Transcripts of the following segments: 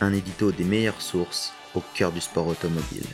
Un édito des meilleures sources au cœur du sport automobile.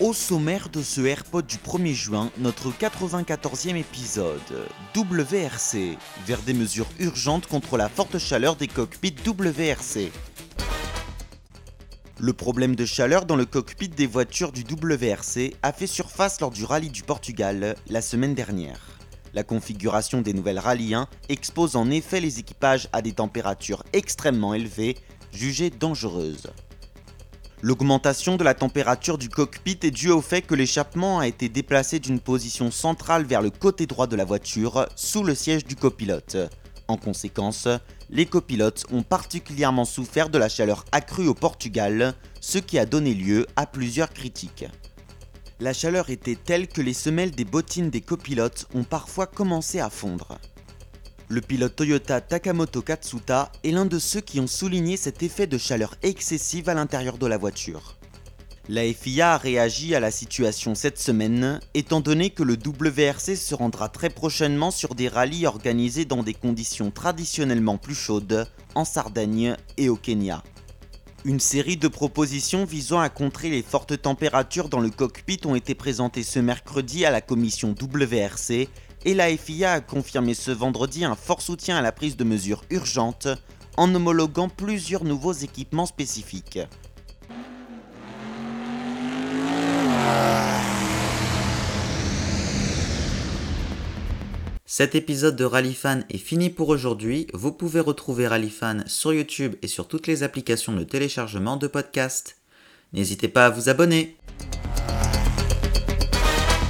Au sommaire de ce AirPod du 1er juin, notre 94e épisode, WRC, vers des mesures urgentes contre la forte chaleur des cockpits WRC. Le problème de chaleur dans le cockpit des voitures du WRC a fait surface lors du rallye du Portugal la semaine dernière. La configuration des nouvelles Rallye 1 expose en effet les équipages à des températures extrêmement élevées, jugées dangereuses. L'augmentation de la température du cockpit est due au fait que l'échappement a été déplacé d'une position centrale vers le côté droit de la voiture, sous le siège du copilote. En conséquence, les copilotes ont particulièrement souffert de la chaleur accrue au Portugal, ce qui a donné lieu à plusieurs critiques. La chaleur était telle que les semelles des bottines des copilotes ont parfois commencé à fondre. Le pilote Toyota Takamoto Katsuta est l'un de ceux qui ont souligné cet effet de chaleur excessive à l'intérieur de la voiture. La FIA a réagi à la situation cette semaine, étant donné que le WRC se rendra très prochainement sur des rallyes organisés dans des conditions traditionnellement plus chaudes, en Sardaigne et au Kenya. Une série de propositions visant à contrer les fortes températures dans le cockpit ont été présentées ce mercredi à la commission WRC et la FIA a confirmé ce vendredi un fort soutien à la prise de mesures urgentes en homologuant plusieurs nouveaux équipements spécifiques. Cet épisode de Rallyfan est fini pour aujourd'hui. Vous pouvez retrouver Rallyfan sur YouTube et sur toutes les applications de téléchargement de podcasts. N'hésitez pas à vous abonner.